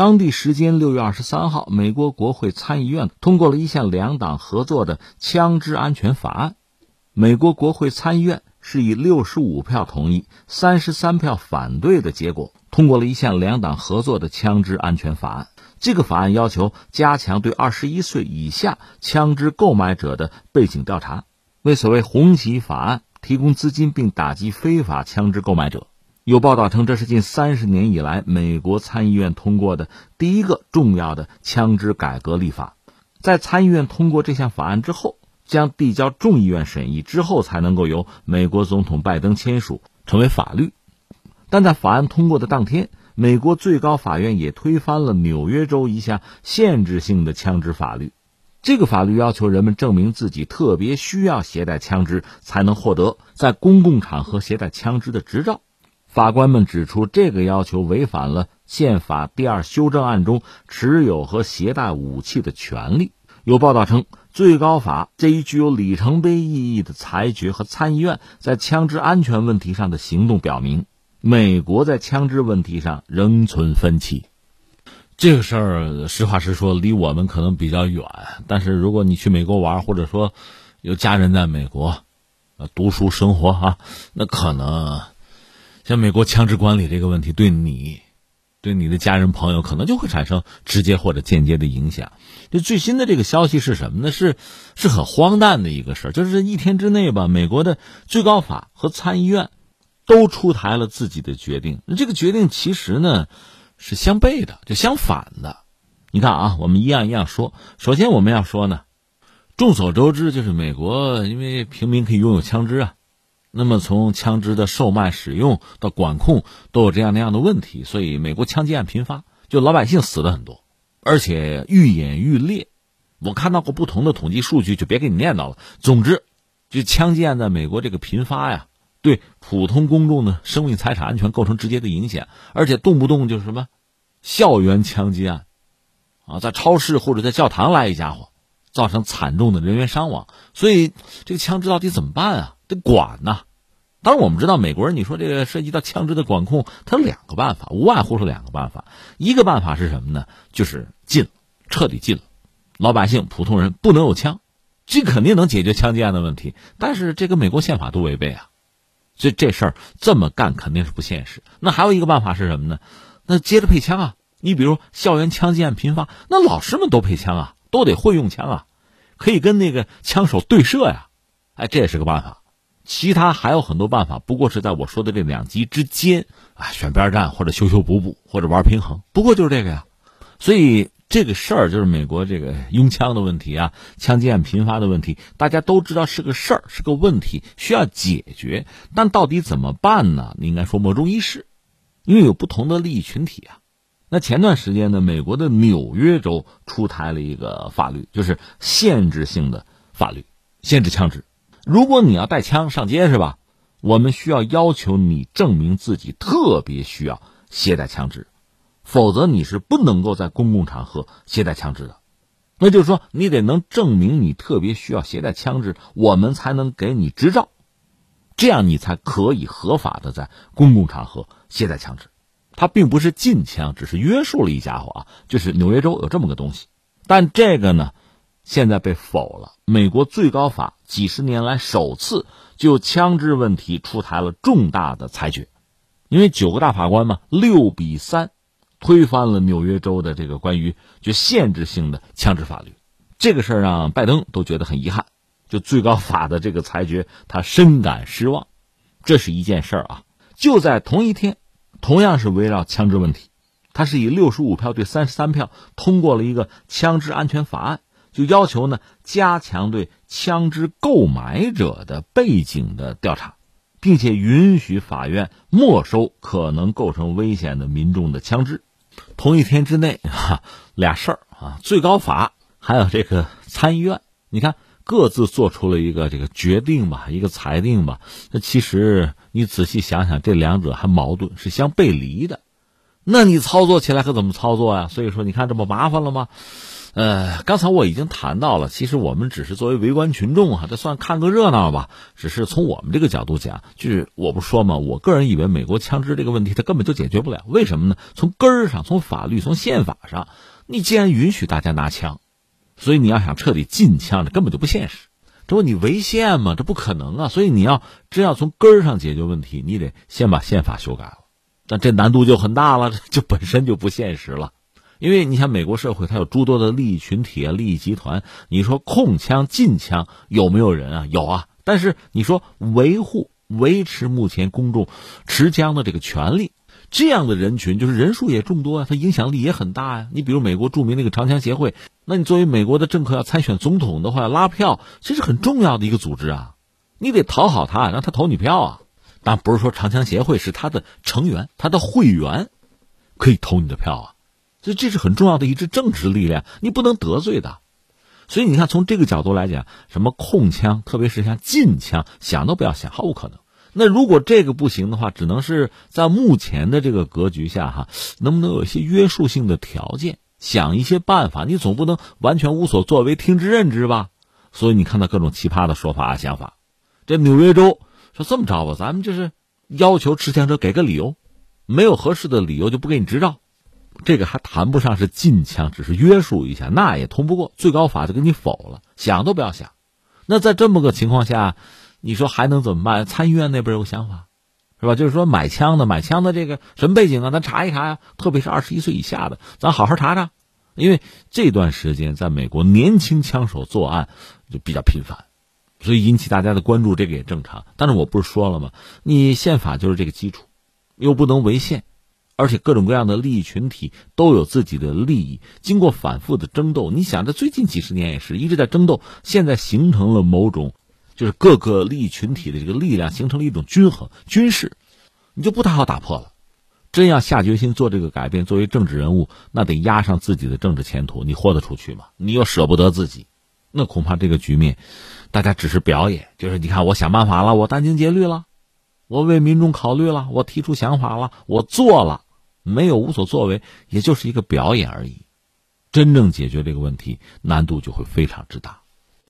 当地时间六月二十三号，美国国会参议院通过了一项两党合作的枪支安全法案。美国国会参议院是以六十五票同意、三十三票反对的结果，通过了一项两党合作的枪支安全法案。这个法案要求加强对二十一岁以下枪支购买者的背景调查，为所谓“红旗法案”提供资金，并打击非法枪支购买者。有报道称，这是近三十年以来美国参议院通过的第一个重要的枪支改革立法。在参议院通过这项法案之后，将递交众议院审议，之后才能够由美国总统拜登签署成为法律。但在法案通过的当天，美国最高法院也推翻了纽约州一项限制性的枪支法律。这个法律要求人们证明自己特别需要携带枪支，才能获得在公共场合携带枪支的执照。法官们指出，这个要求违反了宪法第二修正案中持有和携带武器的权利。有报道称，最高法这一具有里程碑意义的裁决和参议院在枪支安全问题上的行动，表明美国在枪支问题上仍存分歧。这个事儿，实话实说，离我们可能比较远。但是，如果你去美国玩，或者说有家人在美国，读书生活哈，那可能。像美国枪支管理这个问题，对你、对你的家人朋友，可能就会产生直接或者间接的影响。这最新的这个消息是什么呢？是是很荒诞的一个事儿，就是一天之内吧，美国的最高法和参议院都出台了自己的决定。这个决定其实呢是相悖的，就相反的。你看啊，我们一样一样说。首先我们要说呢，众所周知，就是美国因为平民可以拥有枪支啊。那么，从枪支的售卖、使用到管控，都有这样那样的问题，所以美国枪击案频发，就老百姓死的很多，而且愈演愈烈。我看到过不同的统计数据，就别给你念叨了。总之，就枪击案在美国这个频发呀，对普通公众的生命财产安全构成直接的影响，而且动不动就是什么校园枪击案，啊，在超市或者在教堂来一家伙，造成惨重的人员伤亡。所以，这个枪支到底怎么办啊？得管呐！当然，我们知道美国人，你说这个涉及到枪支的管控，它两个办法，无外乎是两个办法。一个办法是什么呢？就是禁，彻底禁了，老百姓、普通人不能有枪，这肯定能解决枪击案的问题。但是这跟美国宪法都违背啊，所以这事儿这么干肯定是不现实。那还有一个办法是什么呢？那接着配枪啊！你比如校园枪击案频发，那老师们都配枪啊，都得会用枪啊，可以跟那个枪手对射呀，哎，这也是个办法。其他还有很多办法，不过是在我说的这两极之间啊，选边站或者修修补补或者玩平衡，不过就是这个呀。所以这个事儿就是美国这个拥枪的问题啊，枪击案频发的问题，大家都知道是个事儿，是个问题，需要解决。但到底怎么办呢？你应该说莫衷一是，因为有不同的利益群体啊。那前段时间呢，美国的纽约州出台了一个法律，就是限制性的法律，限制枪支。如果你要带枪上街是吧？我们需要要求你证明自己特别需要携带枪支，否则你是不能够在公共场合携带枪支的。那就是说，你得能证明你特别需要携带枪支，我们才能给你执照，这样你才可以合法的在公共场合携带枪支。它并不是禁枪，只是约束了一家伙啊，就是纽约州有这么个东西。但这个呢？现在被否了。美国最高法几十年来首次就枪支问题出台了重大的裁决，因为九个大法官嘛，六比三推翻了纽约州的这个关于就限制性的枪支法律。这个事儿让拜登都觉得很遗憾，就最高法的这个裁决，他深感失望。这是一件事儿啊。就在同一天，同样是围绕枪支问题，他是以六十五票对三十三票通过了一个枪支安全法案。就要求呢，加强对枪支购买者的背景的调查，并且允许法院没收可能构成危险的民众的枪支。同一天之内，哈，俩事儿啊，最高法还有这个参议院，你看各自做出了一个这个决定吧，一个裁定吧。那其实你仔细想想，这两者还矛盾，是相背离的。那你操作起来可怎么操作呀？所以说，你看这不麻烦了吗？呃，刚才我已经谈到了，其实我们只是作为围观群众啊，这算看个热闹吧。只是从我们这个角度讲，就是我不说嘛，我个人以为美国枪支这个问题它根本就解决不了。为什么呢？从根儿上，从法律，从宪法上，你既然允许大家拿枪，所以你要想彻底禁枪，这根本就不现实。这不你违宪吗？这不可能啊！所以你要真要从根儿上解决问题，你得先把宪法修改了。那这难度就很大了，就本身就不现实了。因为你想，美国社会它有诸多的利益群体啊、利益集团。你说控枪、禁枪有没有人啊？有啊。但是你说维护、维持目前公众持枪的这个权利，这样的人群就是人数也众多啊，他影响力也很大呀。你比如美国著名那个长枪协会，那你作为美国的政客要参选总统的话，拉票这是很重要的一个组织啊，你得讨好他，让他投你票啊。但不是说长枪协会是他的成员，他的会员可以投你的票啊。所以这是很重要的一支政治力量，你不能得罪的。所以你看，从这个角度来讲，什么控枪，特别是像禁枪，想都不要想，毫无可能。那如果这个不行的话，只能是在目前的这个格局下，哈，能不能有一些约束性的条件，想一些办法？你总不能完全无所作为，听之任之吧？所以你看到各种奇葩的说法、想法。这纽约州说这么着吧，咱们就是要求持枪者给个理由，没有合适的理由就不给你执照。这个还谈不上是禁枪，只是约束一下，那也通不过最高法就给你否了，想都不要想。那在这么个情况下，你说还能怎么办？参议院那边有想法，是吧？就是说买枪的，买枪的这个什么背景啊？咱查一查呀，特别是二十一岁以下的，咱好好查查。因为这段时间在美国年轻枪手作案就比较频繁，所以引起大家的关注，这个也正常。但是我不是说了吗？你宪法就是这个基础，又不能违宪。而且各种各样的利益群体都有自己的利益，经过反复的争斗，你想这最近几十年也是一直在争斗，现在形成了某种，就是各个利益群体的这个力量形成了一种均衡军事，你就不太好打破了。真要下决心做这个改变，作为政治人物，那得压上自己的政治前途，你豁得出去吗？你又舍不得自己，那恐怕这个局面，大家只是表演，就是你看我想办法了，我殚精竭虑了，我为民众考虑了，我提出想法了，我做了。没有无所作为，也就是一个表演而已。真正解决这个问题，难度就会非常之大。